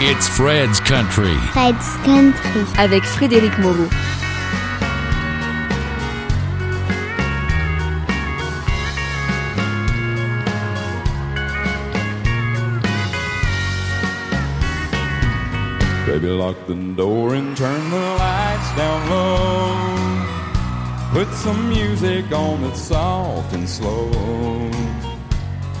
It's Fred's Country. Fred's Country. Avec Frédéric Moreau. Baby, lock the door and turn the lights down low. Put some music on that's soft and slow.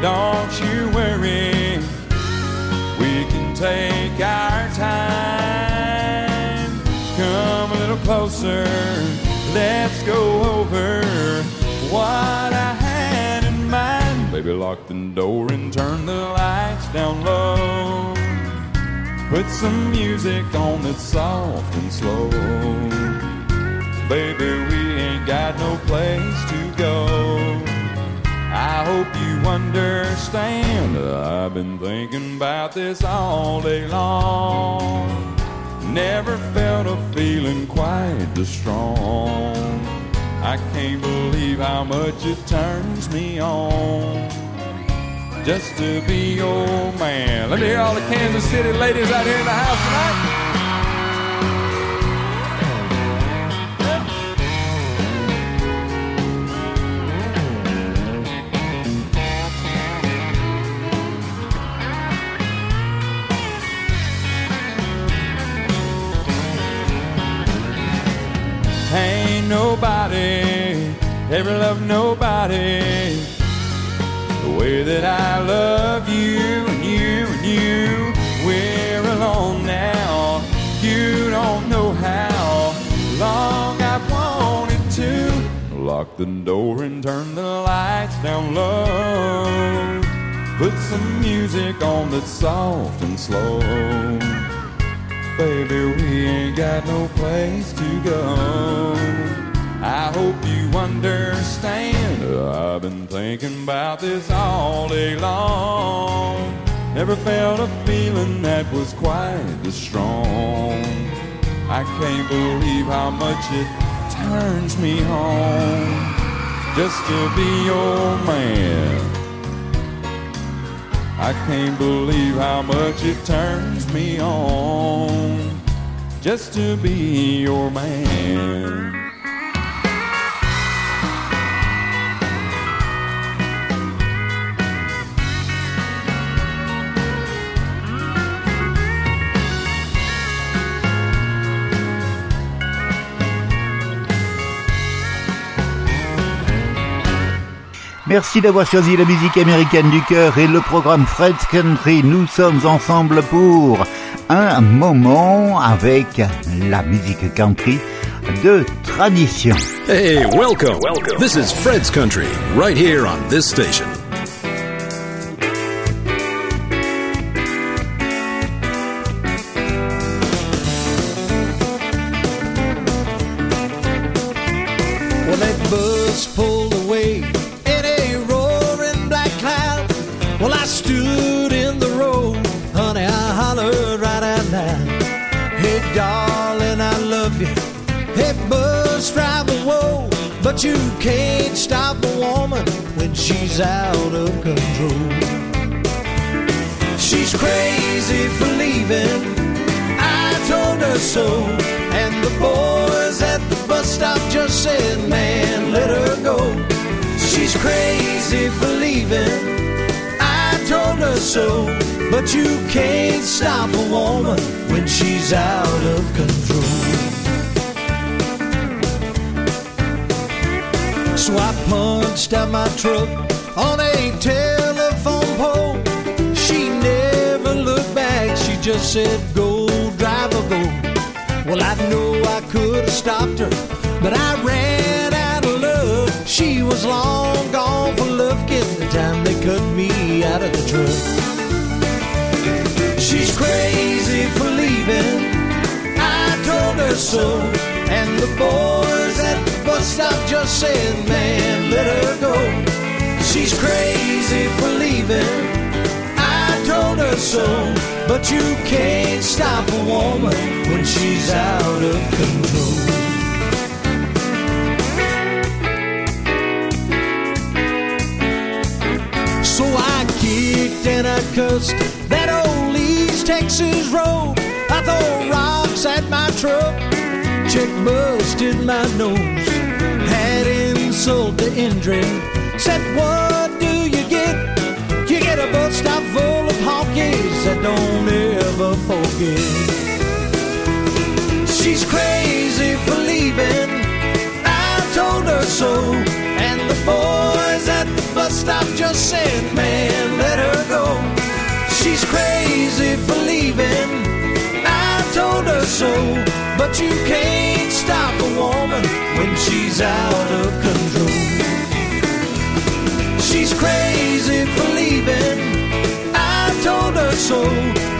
don't you worry. We can take our time. Come a little closer, let's go over what I had in mind. Baby, lock the door and turn the lights down low. Put some music on that's soft and slow. Baby, we ain't got no place to go. I hope you understand. I've been thinking about this all day long. Never felt a feeling quite this strong. I can't believe how much it turns me on just to be your man. Let me hear all the Kansas City ladies out here in the house tonight. Ever loved nobody the way that I love you and you and you. We're alone now. You don't know how long I've wanted to lock the door and turn the lights down low. Put some music on that's soft and slow. Baby, we ain't got no place to go. I hope you understand. I've been thinking about this all day long. Never felt a feeling that was quite this strong. I can't believe how much it turns me on just to be your man. I can't believe how much it turns me on just to be your man. Merci d'avoir choisi la musique américaine du cœur et le programme Fred's Country. Nous sommes ensemble pour un moment avec la musique country de tradition. Hey, welcome. Welcome. This is Fred's Country, right here on this station. But you can't stop a woman when she's out of control. She's crazy for leaving. I told her so. And the boys at the bus stop just said, man, let her go. She's crazy for leaving. I told her so. But you can't stop a woman when she's out of control. So I punched out my truck on a telephone pole. She never looked back, she just said, Go, drive driver, go. Well, I know I could have stopped her, but I ran out of love. She was long gone for love, getting the time they cut me out of the truck. She's crazy for leaving. I told her so. And the boys at bus stop just said, man, let her go. She's crazy for leaving. I told her so. But you can't stop a woman when she's out of control. So I kicked and I cussed that old East Texas road. I throw rocks at my truck, check busted my nose, insult to injury. Said, what do you get? You get a bus stop full of honkies that don't ever forget. She's crazy for leaving. I told her so, and the boys at the bus stop just said, man, let her go. She's crazy for leaving. I told her so, but you can't stop a woman when she's out of control. She's crazy for leaving. I told her so,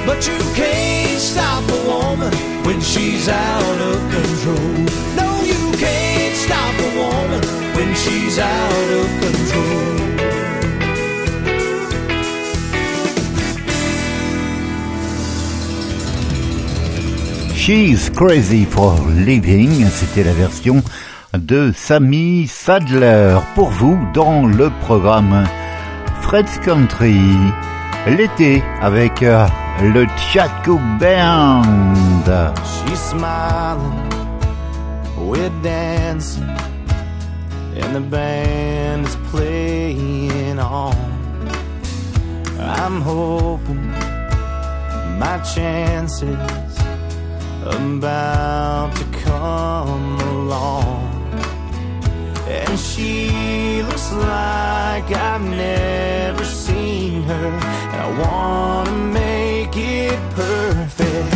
but you can't stop a woman when she's out of control. No, you can't stop a woman when she's out of control. She's Crazy for Living, c'était la version de Sammy Sadler pour vous dans le programme Fred's Country l'été avec euh, le Chaco Band. She's smiling, we're dancing, and the band is playing on. I'm hoping my chances about to come along. And she looks like I've never seen her. And I wanna make it perfect.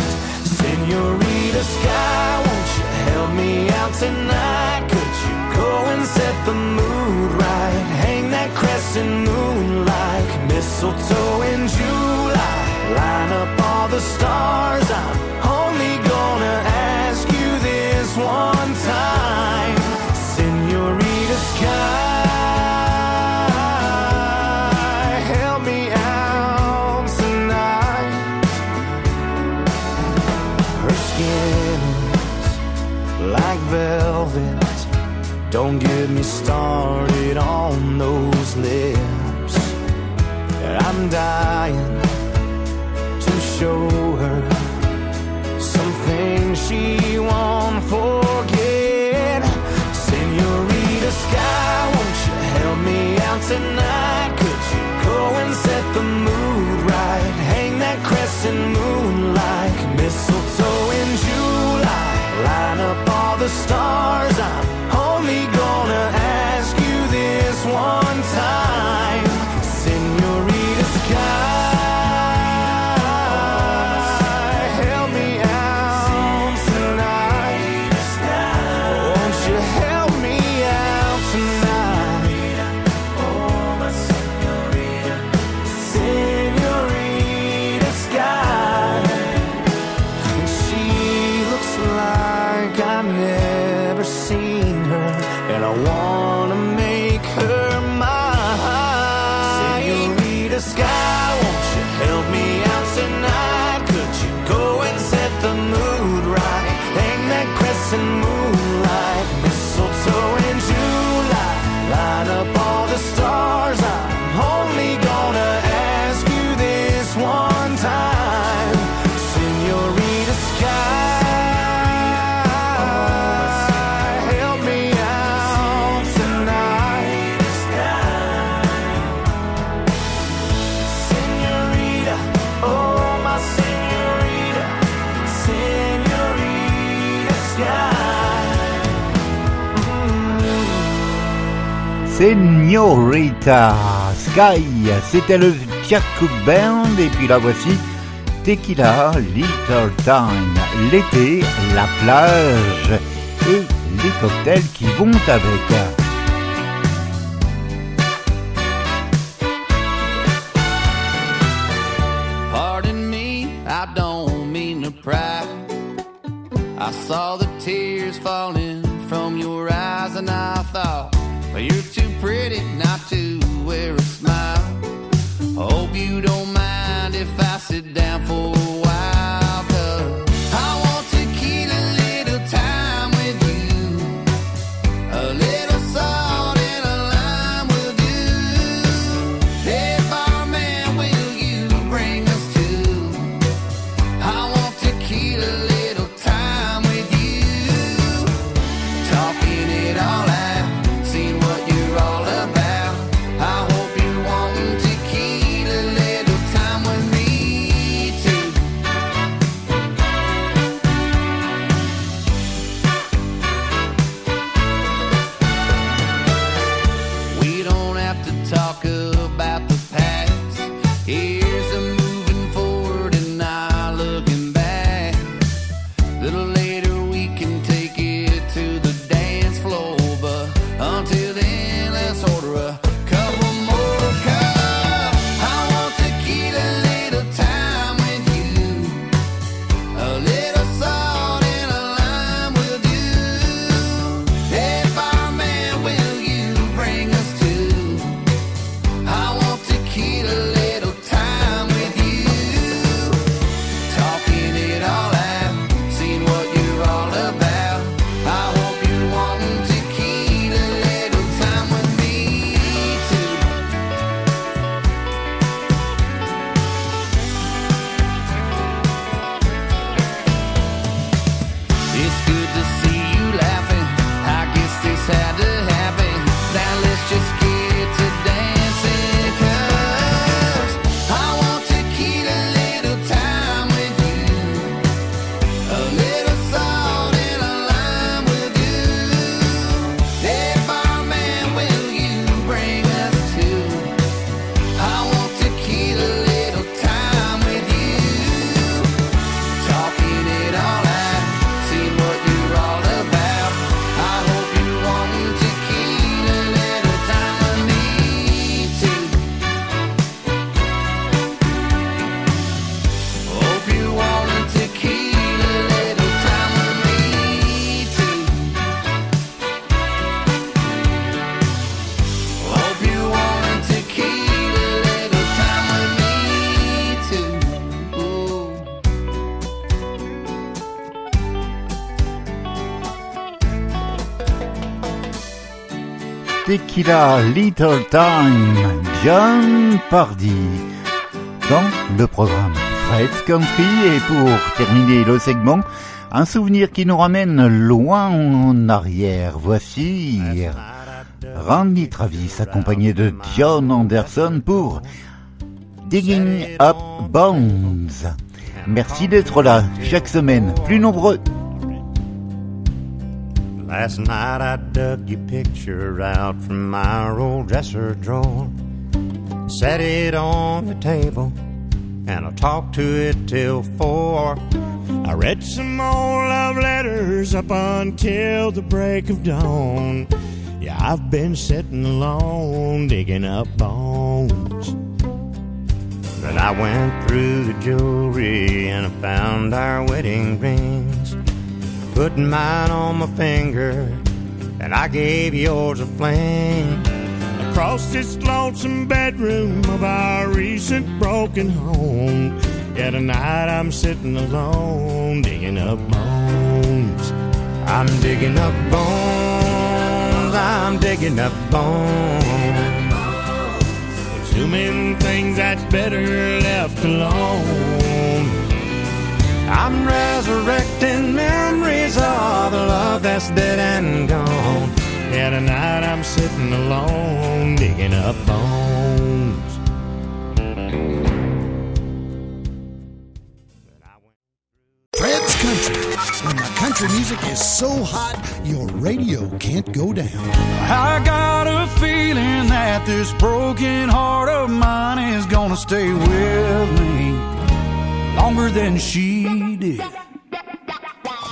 Senorita Sky, won't you help me out tonight? Could you go and set the mood right? Hang that crescent moon like mistletoe in July. Line up all the stars. I'm Señorita Sky, c'était le Chaco Band. Et puis la voici Tequila Little Time, l'été, la plage et les cocktails qui vont avec. Tequila Little Time, John Pardy, dans le programme Fred's Country. Et pour terminer le segment, un souvenir qui nous ramène loin en arrière. Voici Randy Travis accompagné de John Anderson pour Digging Up Bones. Merci d'être là chaque semaine, plus nombreux. Last night I dug your picture out from my old dresser drawer, set it on the table, and I talked to it till four. I read some more love letters up until the break of dawn. Yeah, I've been sitting alone digging up bones. Then I went through the jewelry and I found our wedding rings. Putting mine on my finger, and I gave yours a fling. Across this lonesome bedroom of our recent broken home. Yeah, tonight I'm sitting alone, digging up bones. I'm digging up bones, I'm digging up bones. Assuming things that's better left alone. I'm resurrecting memories of the love that's dead and gone. Yeah, tonight I'm sitting alone, digging up bones. Fred's Country. When the country music is so hot, your radio can't go down. I got a feeling that this broken heart of mine is gonna stay with me longer than she did.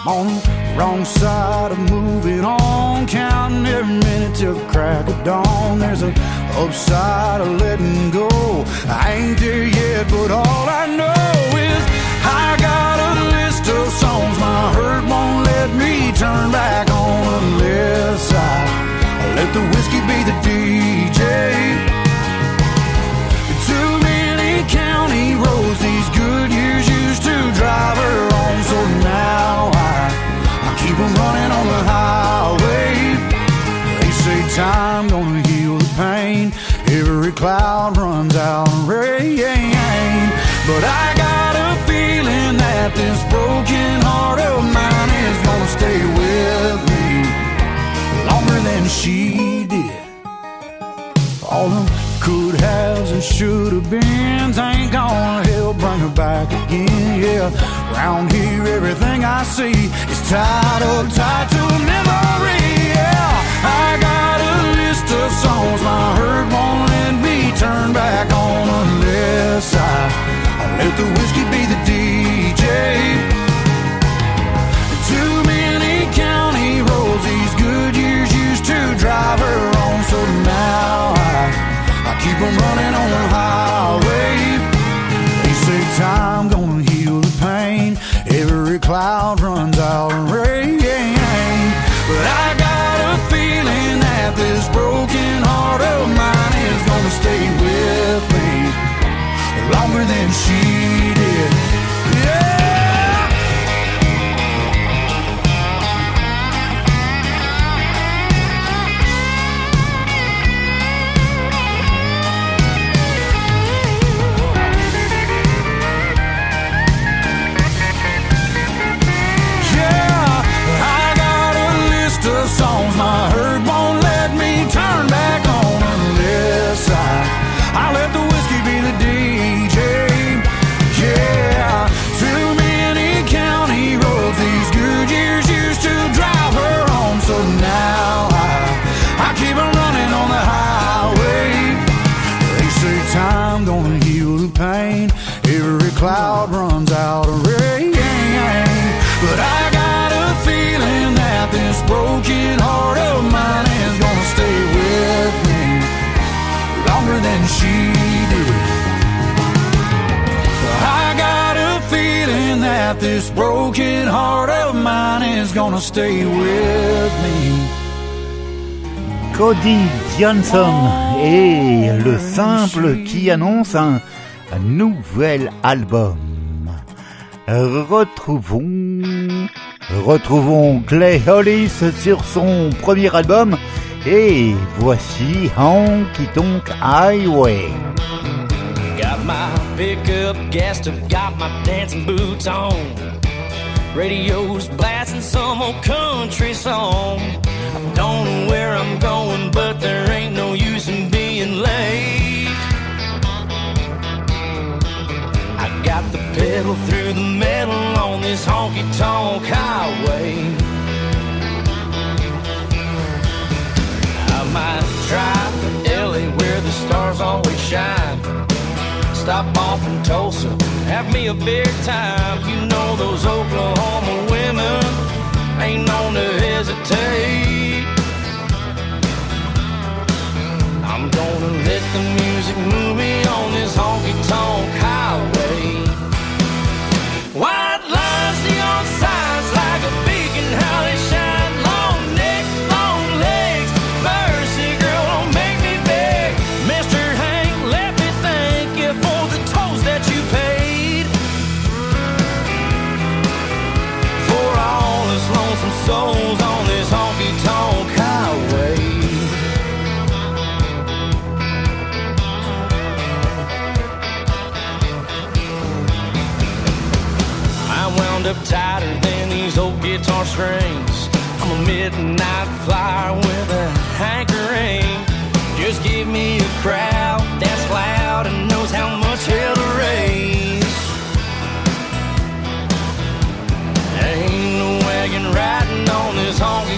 I'm on the wrong side of moving on, counting every minute till the crack of dawn. There's an upside of letting go. I ain't there yet, but all I know is I got a list of songs my hurt won't let me turn back on unless I let the whiskey be the DJ. Too many county roads used to drive her on, so now I, I keep on running on the highway. They say time gonna heal the pain. Every cloud runs out of rain, but I got a feeling that this broken heart of mine is gonna stay with me longer than she did. All of could haves and should have beens ain't gonna help bring her back again. Yeah, round here everything I see is tied up tied to memory. Yeah, I got a list of songs my heart won't let me turn back on unless I, I let the whiskey be the DJ. Too many county roads these good years used to drive her I keep 'em running on the highway. They say time gonna heal the pain. Every cloud runs out Johnson et le simple qui annonce un, nouvel album. Retrouvons, retrouvons Clay Hollis sur son premier album et voici Honky Tonk Highway. Got my pickup gassed up, got my dancing boots on. Radio's blasting some old country song. Don't know where I'm going, but there ain't no use in being late. I got the pedal through the metal on this honky tonk highway. I might drive to LA where the stars always shine. Stop off in Tulsa, have me a big time. You know those Oklahoma women ain't known to hesitate. I'm gonna let the music move me on this honky tonk highway. These old guitar strings. I'm a midnight flyer with a hankering. Just give me a crowd that's loud and knows how much hell to raise. Ain't no wagon riding on this honky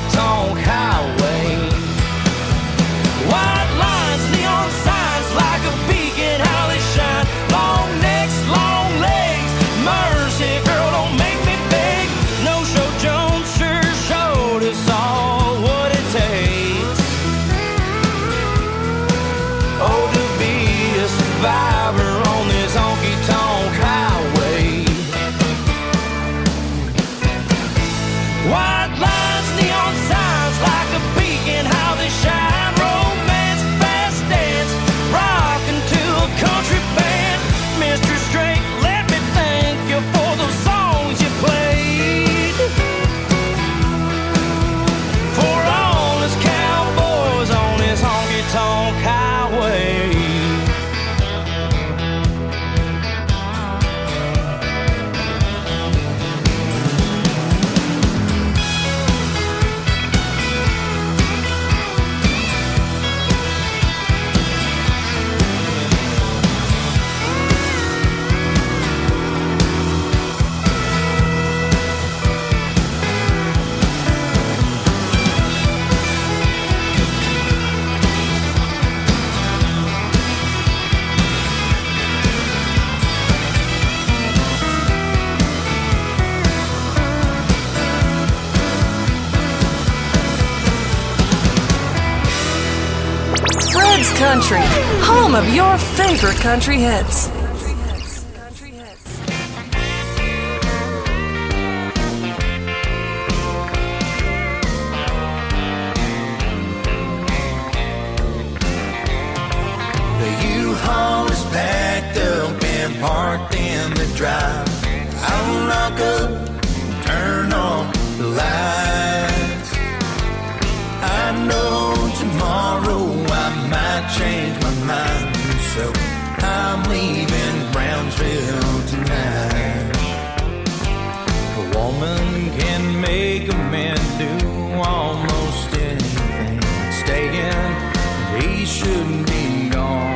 some of your favorite country hits. soon been gone.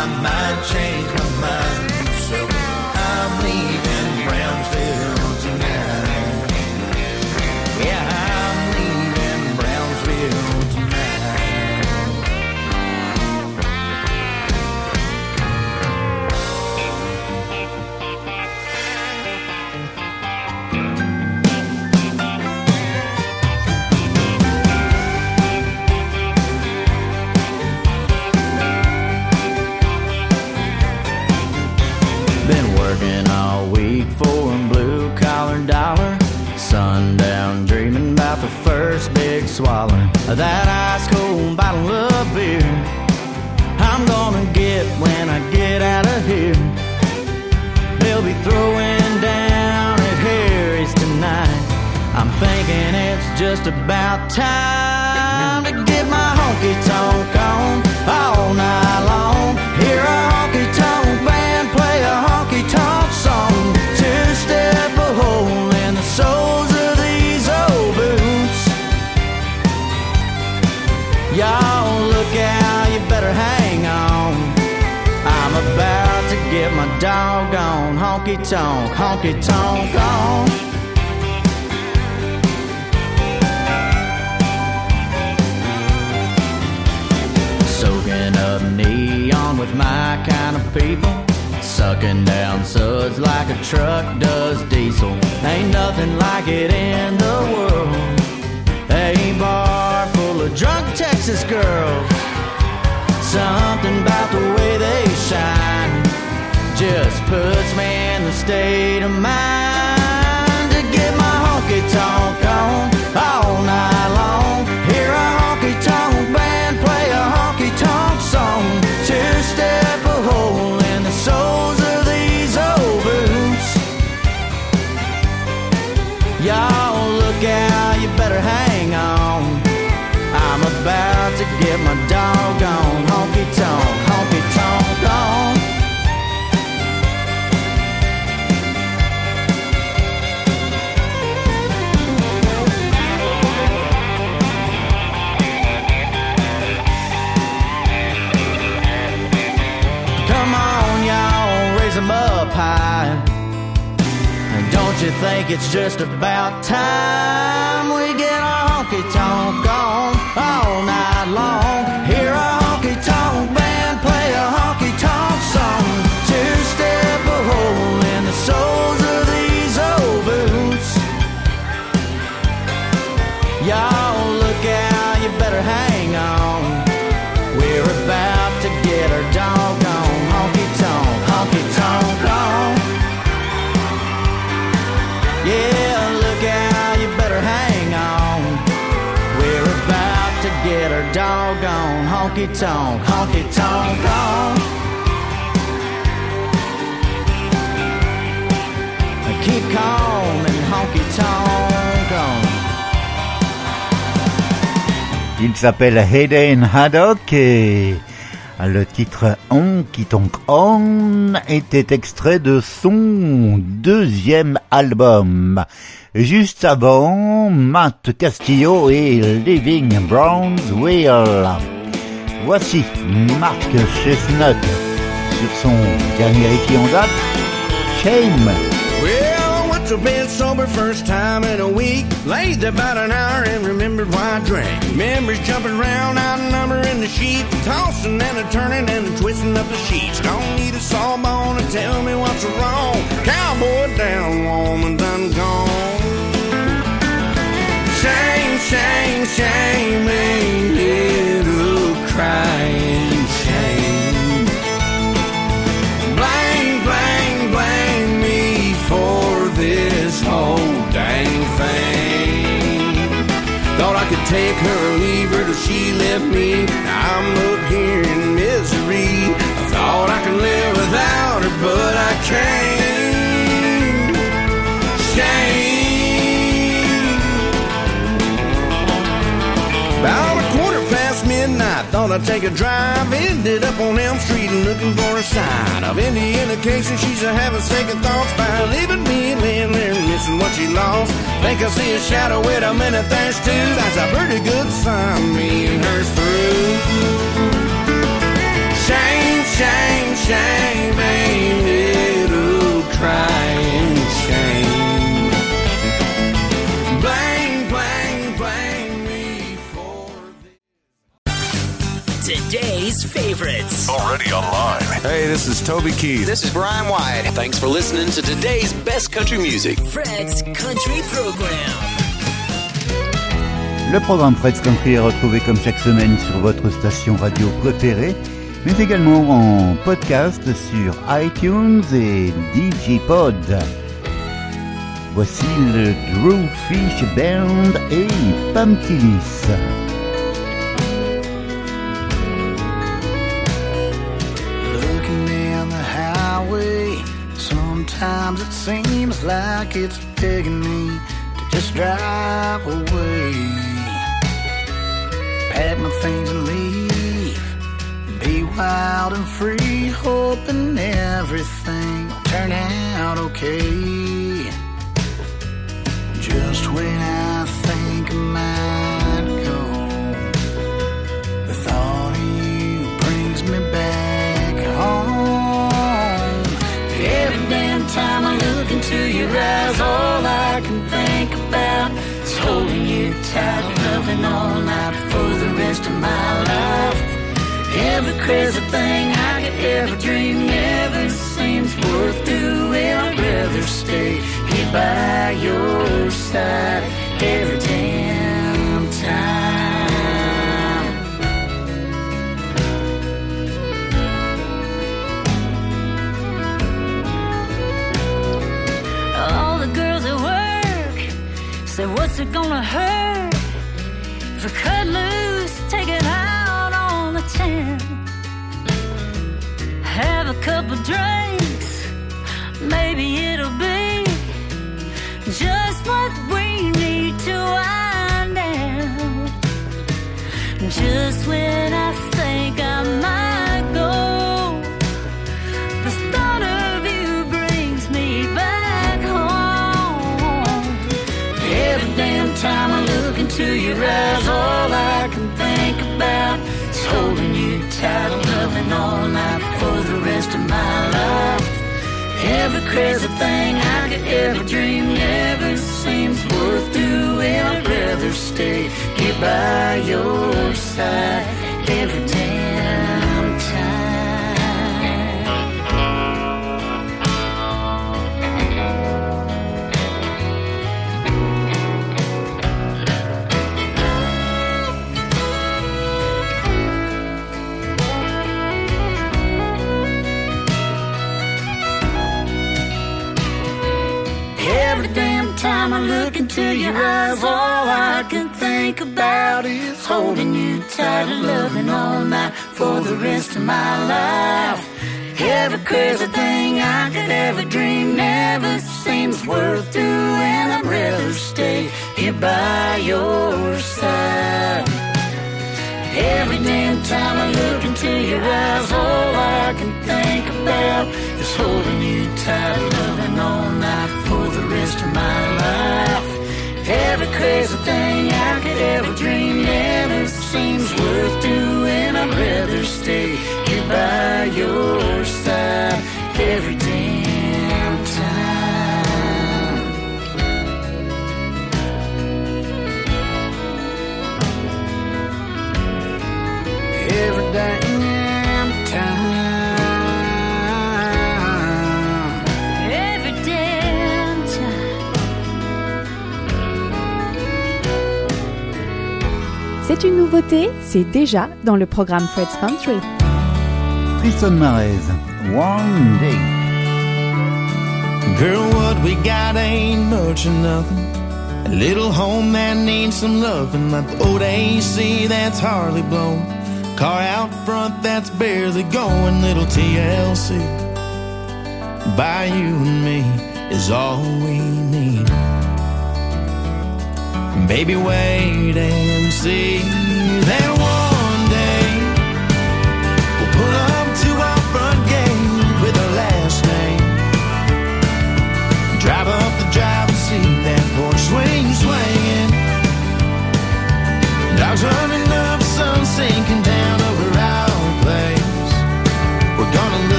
my mind changed. swallowing that ice cold bottle of beer. I'm gonna get when I get out of here. They'll be throwing down at Harry's tonight. I'm thinking it's just about time to get my honky tonk on all night. doggone honky tonk, honky tonk on. Soaking up neon with my kind of people. Sucking down suds like a truck does diesel. Ain't nothing like it in the world. A bar full of drunk Texas girls. Something about the way they shine just puts me in the state of mind to get my honky tonk on all night long. Think it's just about time we get our honky tonk on all night long. Il s'appelle Hayden Haddock et le titre Honky Tonk On était extrait de son deuxième album. Juste avant, Matt Castillo et Living Brownsville. Voici Mark Chesnutt sur son dernier écrit en date, Shame. Well, what's have been sober first time in a week. Laid about an hour and remembered why I drank. Memories jumping around, outnumbering the sheep. Tossing and a turning and a twisting up the sheets. Don't need a sawbone to tell me what's wrong. Cowboy down, woman done gone. Shame, shame, shame, ain't little crying shame. Blame, blame, blame me for this whole dang thing. Thought I could take her or leave her till she left me. Now I'm up here in misery. I thought I could live without her, but I can't. Thought I'd take a drive. Ended up on Elm Street looking for a sign of any indication she's a having second thoughts by leaving me laying there missing what she lost. Think I see a shadow, wait a minute, there's two. That's a pretty good sign, me and her's through. Shame, shame, shame, ain't little crying Today's favorites. Already online. Hey, this is Toby Keith. This is Brian White. Thanks for listening to today's best country music. Fred's Country Program. Le programme Fred's Country est retrouvé comme chaque semaine sur votre station radio préférée, mais également en podcast sur iTunes et Digipod. Voici le Drew Fish Band et Pamtilis. Sometimes it seems like it's begging me to just drive away. Pack my things and leave, be wild and free, hoping everything will turn out okay. Just when I time I look into your eyes, all I can think about is holding you tight, loving all night for the rest of my life. Every crazy thing I could ever dream never seems worth doing. I'd rather stay here by your side every damn time. Say, What's it gonna hurt? If we cut loose, take it out on the town. Have a couple drinks, maybe it'll be just what we need to wind down. Just when I think I might Into your eyes, all I can think about is holding you tight, loving all night for the rest of my life. Every crazy thing I could ever dream never seems worth doing. I'd rather stay here by your side every time. Time I look into your eyes, all I can think about is holding you tight and loving all night for the rest of my life. Every crazy thing I could ever dream never seems worth doing. I'd rather stay here by your side. Every damn time I look into your eyes, all I can think about is holding you tight, loving all night for the rest of my life. Every crazy thing I could ever dream never seems worth doing. I'd rather stay here by your side every damn time. Every damn C'est une nouveauté, c'est déjà dans le programme Fred's Country. Tristan Marez, One Day. Girl, what we got ain't much of nothing. A little home that needs some loving. My old AC that's hardly blown. Car out front that's barely going. Little TLC. By you and me is all we need. Baby, wait and see that one day we'll pull up to our front gate with our last name. Drive up the drive and see that porch swing swinging. Dogs running up, sun sinking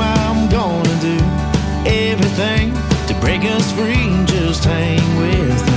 I'm gonna do everything to break us free. Just hang with me.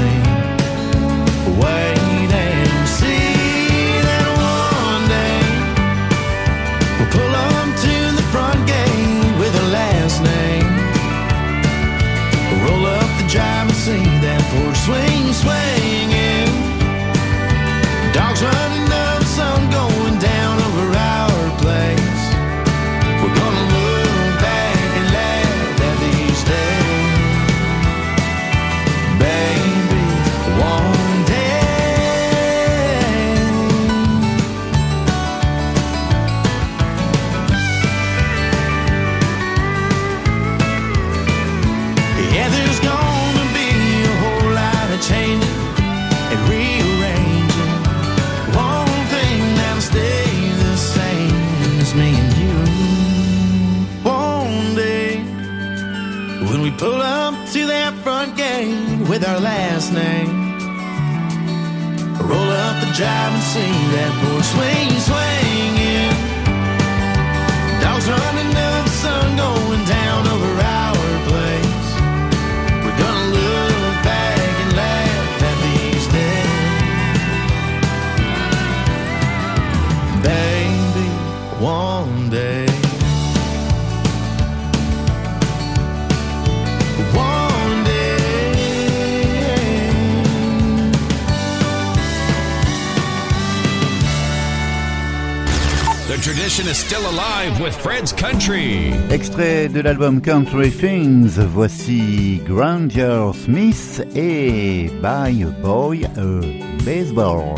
Fred's Country. Extrait de l'album Country Things, voici Granger Smith et Buy a Boy a Baseball.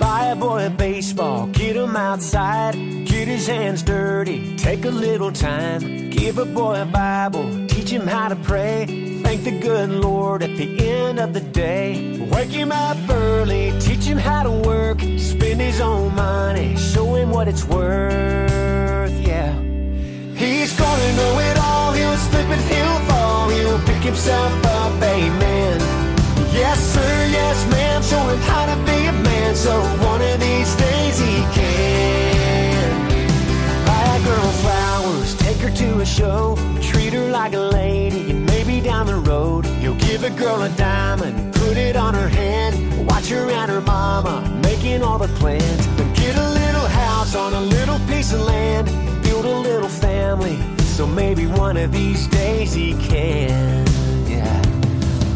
Buy a boy a baseball, get him outside, get his hands dirty, take a little time. Give a boy a Bible, teach him how to pray. Thank the good Lord at the end of the day. Wake him up early, teach him how to work, spend his own money, show him what it's worth, yeah. He's gonna know it all, he'll slip and he'll fall, he'll pick himself up, amen. Yes, sir, yes, ma'am, show him how to be a man so one of these days he can. Her to a show, treat her like a lady, and maybe down the road you'll give a girl a diamond, put it on her hand, watch her and her mama making all the plans, then get a little house on a little piece of land, build a little family, so maybe one of these days he can. Yeah.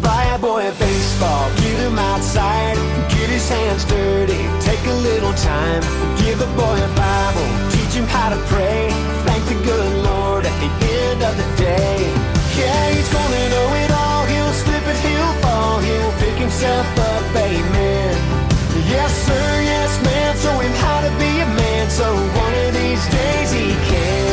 Buy a boy a baseball, get him outside, get his hands dirty, take a little time, give a boy a Bible, teach him how to pray, the good Lord at the end of the day. Yeah, he's gonna know it all, he'll slip and he'll fall, he'll pick himself up, amen. Yes, sir, yes, ma'am, show him how to be a man, so one of these days he can.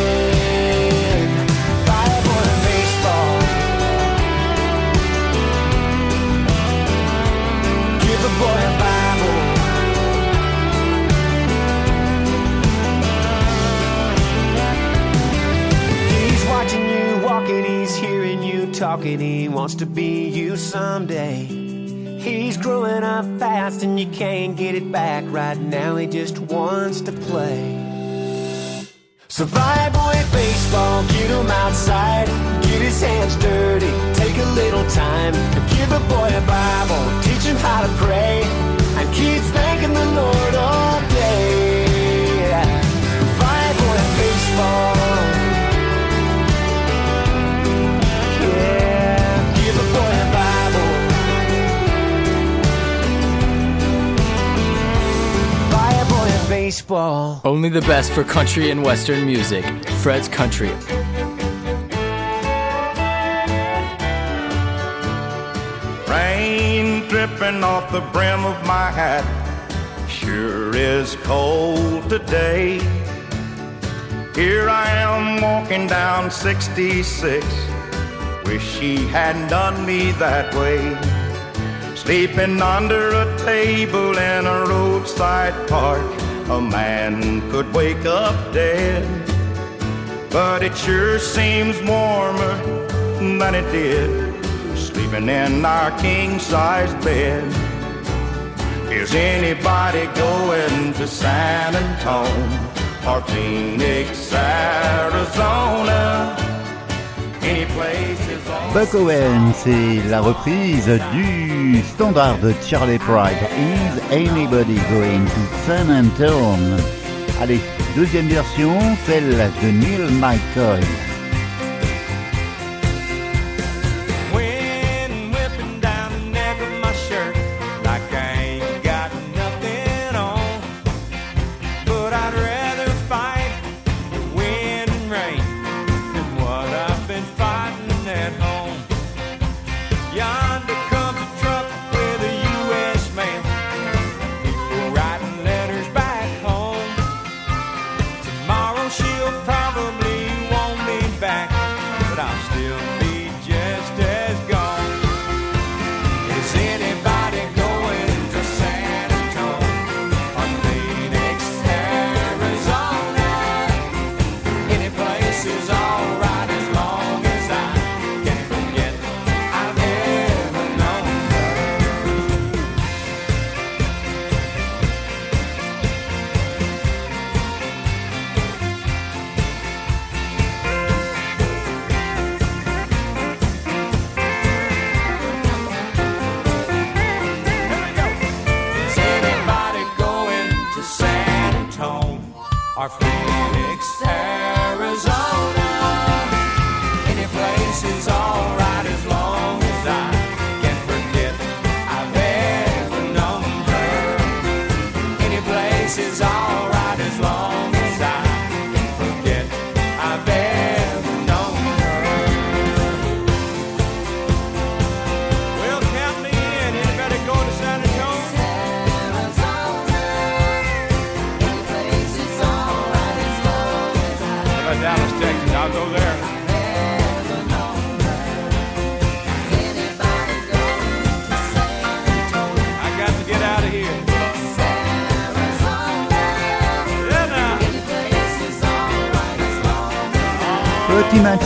Talking, he wants to be you someday. He's growing up fast and you can't get it back right now, he just wants to play. So a boy baseball, get him outside, get his hands dirty, take a little time, give a boy a Bible, teach him how to pray, and keep thanking the Lord all baseball. Only the best for country and western music. Fred's Country. Rain dripping off the brim of my hat. Sure is cold today. Here I am walking down 66. Wish she hadn't done me that way. Sleeping under a table in a roadside park. A man could wake up dead. But it sure seems warmer than it did sleeping in our king sized bed. Is anybody going to San Antone or Phoenix, Arizona? Buck Owen, c'est la reprise du standard de Charlie Pride. Is anybody going to San Antone? Allez, deuxième version, celle de Neil McCoy.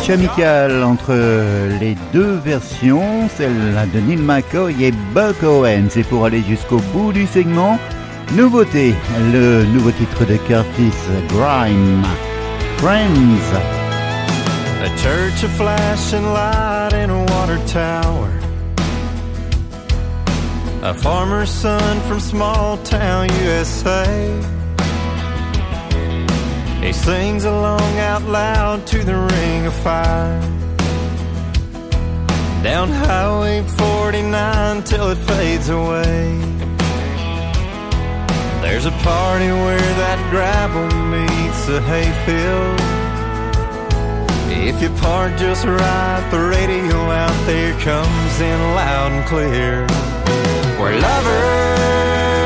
Match amical entre les deux versions, celle de Neil McCoy et Buck Owens. Et pour aller jusqu'au bout du segment, nouveauté, le nouveau titre de Curtis Grime, Friends. A church of light in a water tower. A farmer's son from small town USA. He sings along out loud to the ring of fire. Down Highway 49 till it fades away. There's a party where that gravel meets the hayfield. If you park just right, the radio out there comes in loud and clear. Where lovers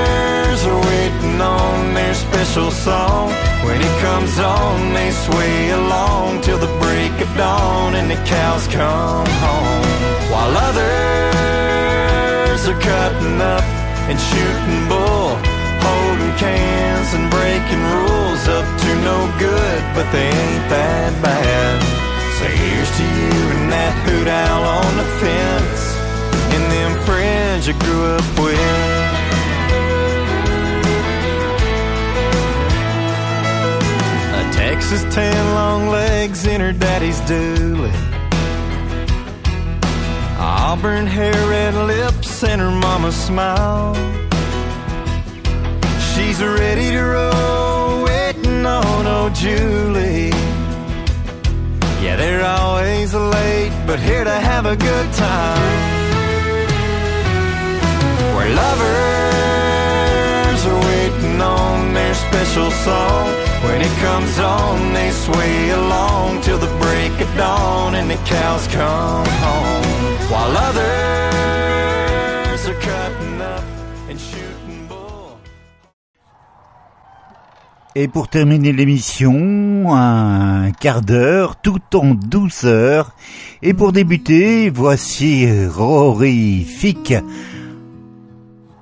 on their special song. When it comes on, they sway along till the break of dawn and the cows come home. While others are cutting up and shooting bull, holding cans and breaking rules up to no good, but they ain't that bad. So here's to you and that hoot owl on the fence, and them friends you grew up with. Texas tan long legs in her daddy's dually. Auburn hair, red lips, and her mama's smile. She's ready to roll, waiting on old Julie. Yeah, they're always late, but here to have a good time. Where lovers are waiting on their special song. When it comes on, they sway along till the break of dawn and the cows come home. While others are cutting up and shooting bull. Et pour terminer l'émission, un quart d'heure tout en douceur. Et pour débuter, voici Rory Fick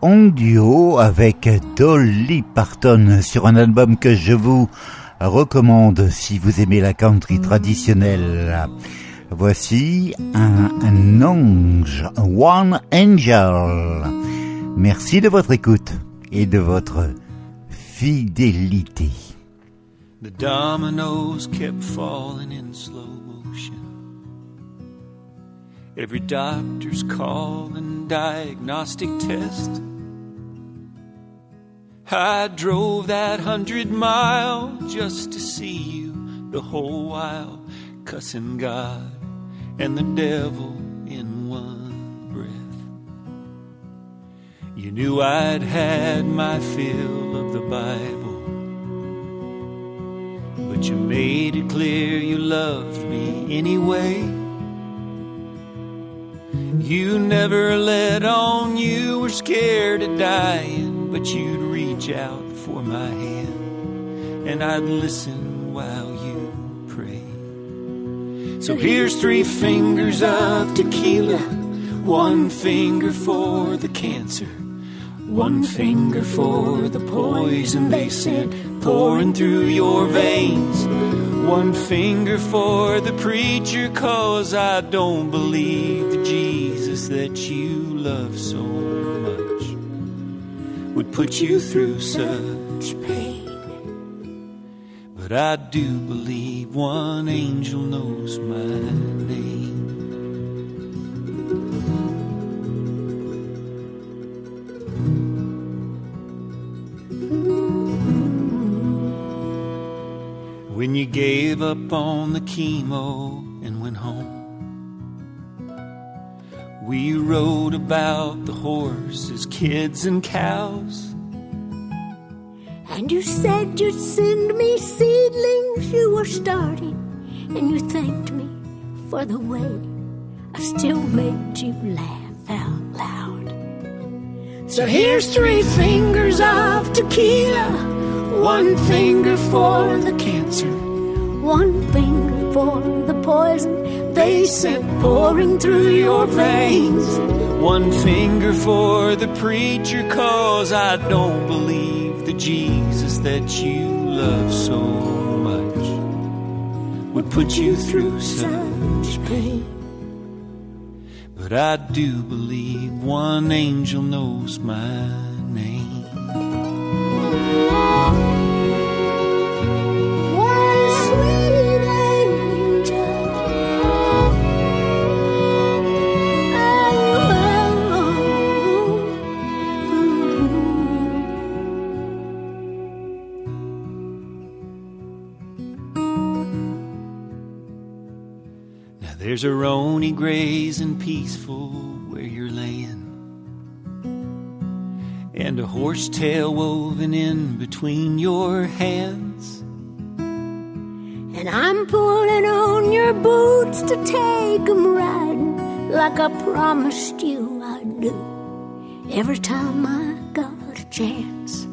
en duo avec Dolly Parton sur un album que je vous recommande si vous aimez la country traditionnelle. Voici un, ange, One Angel. Merci de votre écoute et de votre fidélité. Every doctor's call and diagnostic test. I drove that hundred mile just to see you the whole while, cussing God and the devil in one breath. You knew I'd had my fill of the Bible, but you made it clear you loved me anyway. You never let on you were scared of dying, but you'd reach out for my hand, and I'd listen while you pray. So here's three fingers of tequila, one finger for the cancer. One finger for the poison they sent pouring through your veins. One finger for the preacher, cause I don't believe the Jesus that you love so much would put you through such pain. But I do believe one angel knows my name. When you gave up on the chemo and went home, we wrote about the horses, kids, and cows. And you said you'd send me seedlings you were starting, and you thanked me for the way I still made you laugh out loud. So here's three fingers of tequila, one finger for the cancer, one finger for the poison they sent pouring through your veins. One finger for the preacher, cause I don't believe the Jesus that you love so much would put you through such pain. But I do believe one angel knows mine. grazing peaceful where you're laying. And a horsetail woven in between your hands. And I'm pulling on your boots to take 'em riding like I promised you I'd do every time I got a chance.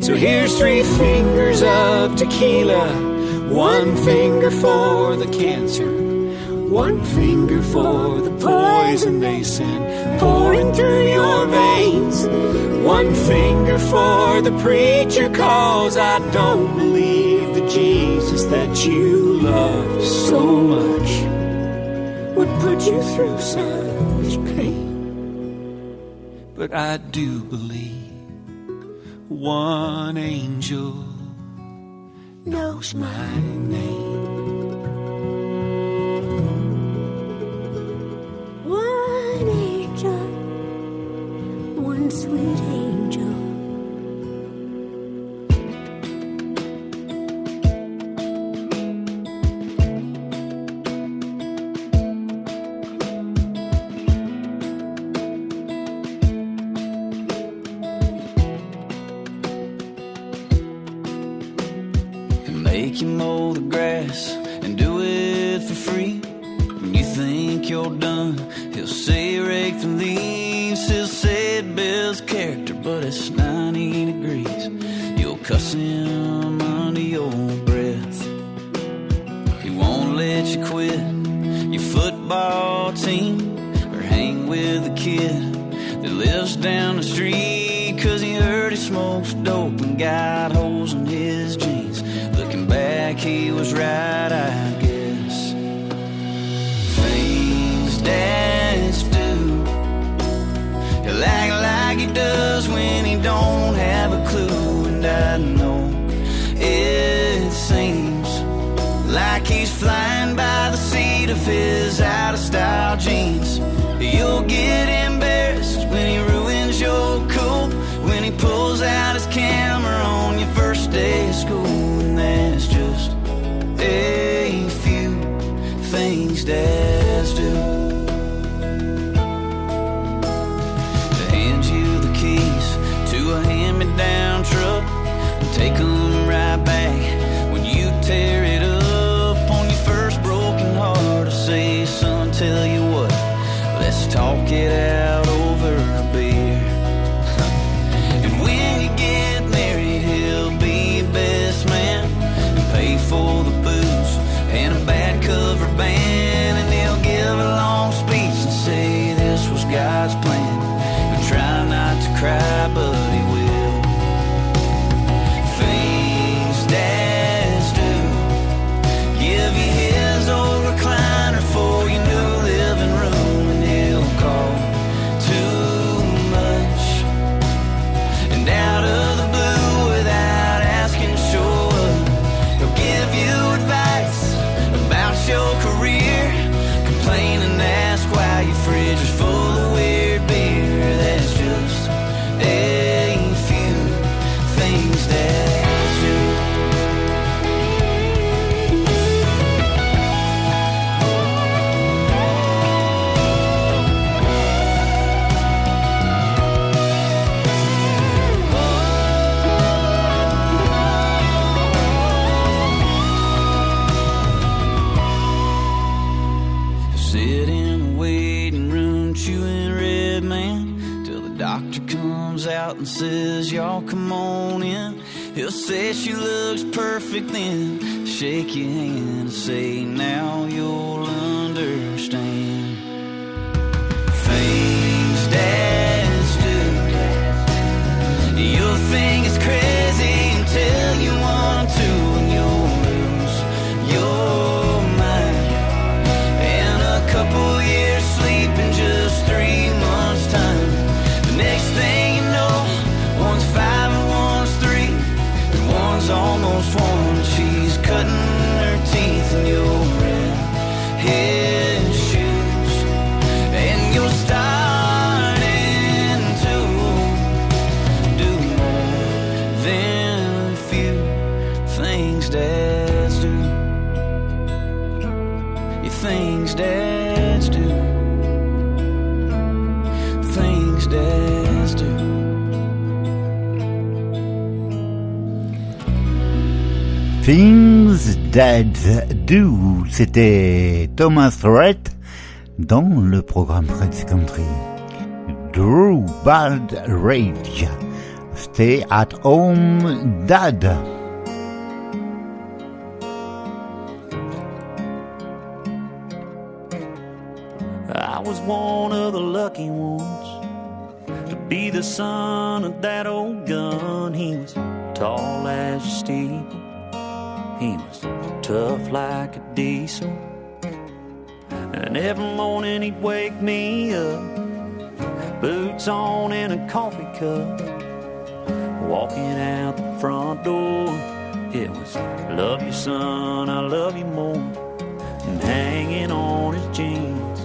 So here's three fingers of tequila, one finger for the cancer one finger for the poison they send pouring through your veins. One finger for the preacher cause I don't believe the Jesus that you love so much would put you through such pain. But I do believe one angel knows my name. Say she looks perfect then shake your hand and say now Dad Do. C'était Thomas Rhett dans le programme Fred's Country. Drew Bald Rage. Stay at home, Dad. I was one of the lucky ones to be the son of that old gun. He was tall as a steeple. tough like a diesel. And every morning he'd wake me up, boots on and a coffee cup. Walking out the front door, it was love you, son, I love you more. And hanging on his jeans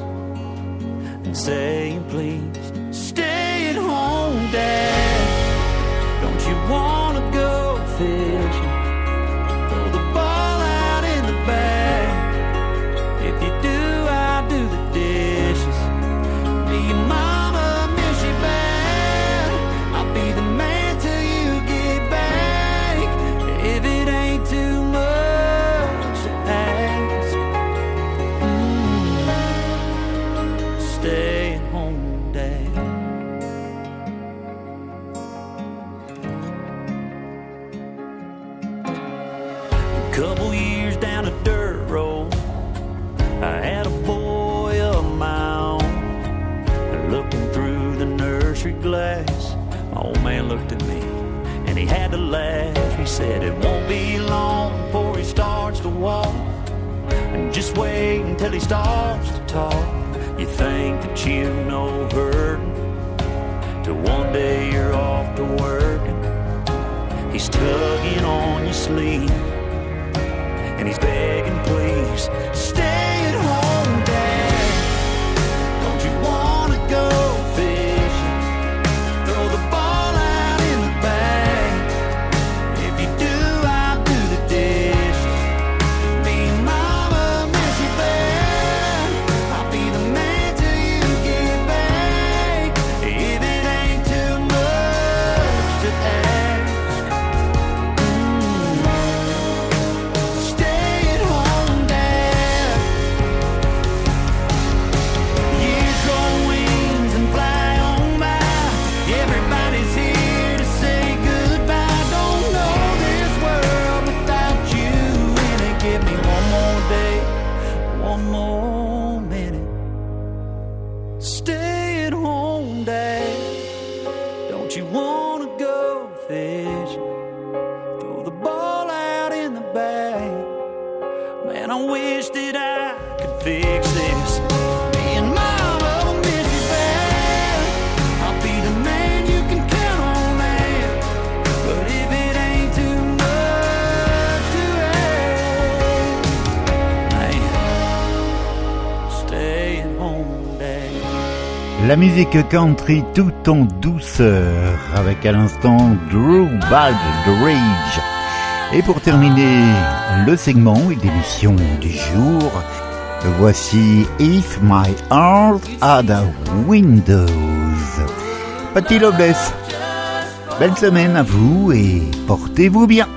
and saying, please stay at home, Dad. Don't you want? La musique country tout en douceur avec à l'instant Drew Bad Rage. Et pour terminer le segment et l'émission du jour, voici If My Heart Had a Windows. Patty Lobles, belle semaine à vous et portez-vous bien.